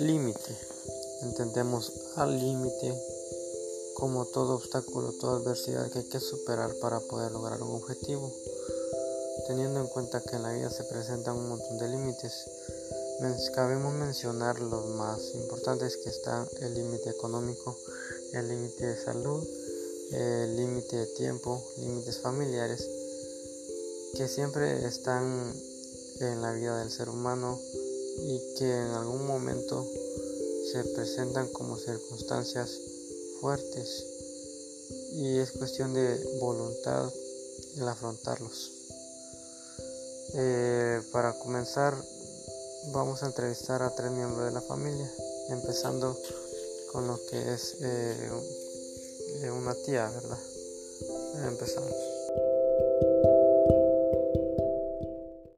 Límite. Entendemos al límite como todo obstáculo, toda adversidad que hay que superar para poder lograr un objetivo. Teniendo en cuenta que en la vida se presentan un montón de límites, cabemos mencionar los más importantes que están el límite económico, el límite de salud, el límite de tiempo, límites familiares, que siempre están en la vida del ser humano y que en algún momento se presentan como circunstancias fuertes y es cuestión de voluntad el afrontarlos. Eh, para comenzar vamos a entrevistar a tres miembros de la familia, empezando con lo que es eh, una tía, ¿verdad? Empezamos.